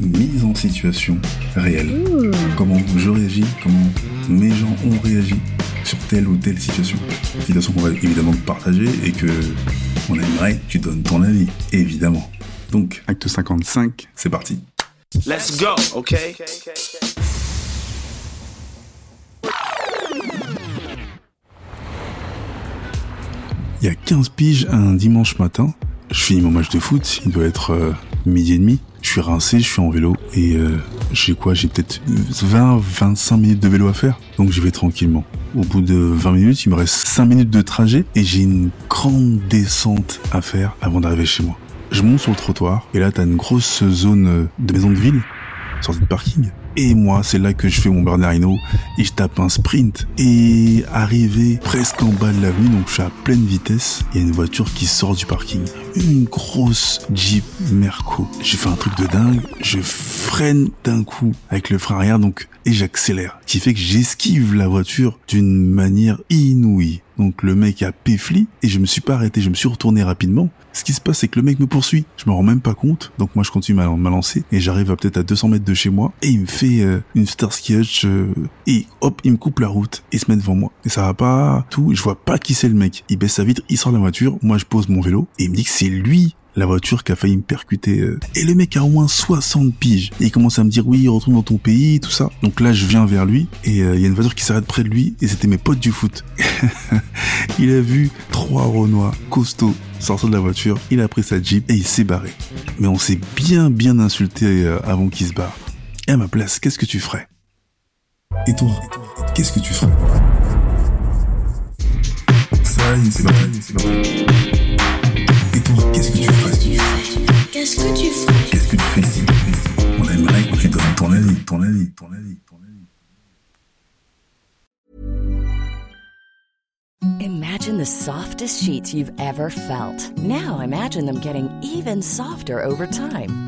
Mise en situation réelle. Comment je réagis, comment mes gens ont réagi sur telle ou telle situation. Situation qu'on va évidemment partager et que on aimerait que tu donnes ton avis, évidemment. Donc, acte 55, c'est parti. Let's go, okay? Il y a 15 piges un dimanche matin. Je finis mon match de foot, il doit être euh, midi et demi. Je suis rincé, je suis en vélo et euh, j'ai quoi J'ai peut-être 20-25 minutes de vélo à faire. Donc je vais tranquillement. Au bout de 20 minutes, il me reste 5 minutes de trajet et j'ai une grande descente à faire avant d'arriver chez moi. Je monte sur le trottoir et là t'as une grosse zone de maison de ville, sortie de parking. Et moi, c'est là que je fais mon Bernard Hinault et je tape un sprint. Et arrivé presque en bas de l'avenue, donc je suis à pleine vitesse, il y a une voiture qui sort du parking. Une grosse Jeep Merco. J'ai fait un truc de dingue, je freine d'un coup avec le frein arrière, donc, et j'accélère. Ce qui fait que j'esquive la voiture d'une manière inouïe. Donc le mec a péfli et je me suis pas arrêté, je me suis retourné rapidement. Ce qui se passe, c'est que le mec me poursuit. Je me rends même pas compte. Donc moi, je continue à ma lancer et j'arrive à peut-être à 200 mètres de chez moi et il me fait euh, une Starsky Hutch euh, et hop, il me coupe la route et se met devant moi. Et ça va pas tout. Je vois pas qui c'est le mec. Il baisse sa vitre, il sort la voiture. Moi, je pose mon vélo et il me dit que c'est lui la voiture qui a failli me percuter. euh. Et le mec a au moins 60 piges. Et il commence à me dire oui, retourne dans ton pays, tout ça. Donc là, je viens vers lui et euh, il y a une voiture qui s'arrête près de lui et c'était mes potes du foot. il a vu trois Renois costauds sortir de la voiture, il a pris sa Jeep et il s'est barré. Mais on s'est bien bien insulté euh, avant qu'il se barre. Et à ma place, qu'est-ce que tu ferais? Et toi, qu'est-ce que tu ferais? Et toi, qu'est-ce que tu ferais? Qu'est-ce que tu ferais Qu'est-ce que tu fais On aimerait que tu donnes ton avis, ton avis, ton avis, ton avis. Imagine the softest sheets you've ever felt. Now imagine them getting even softer over time.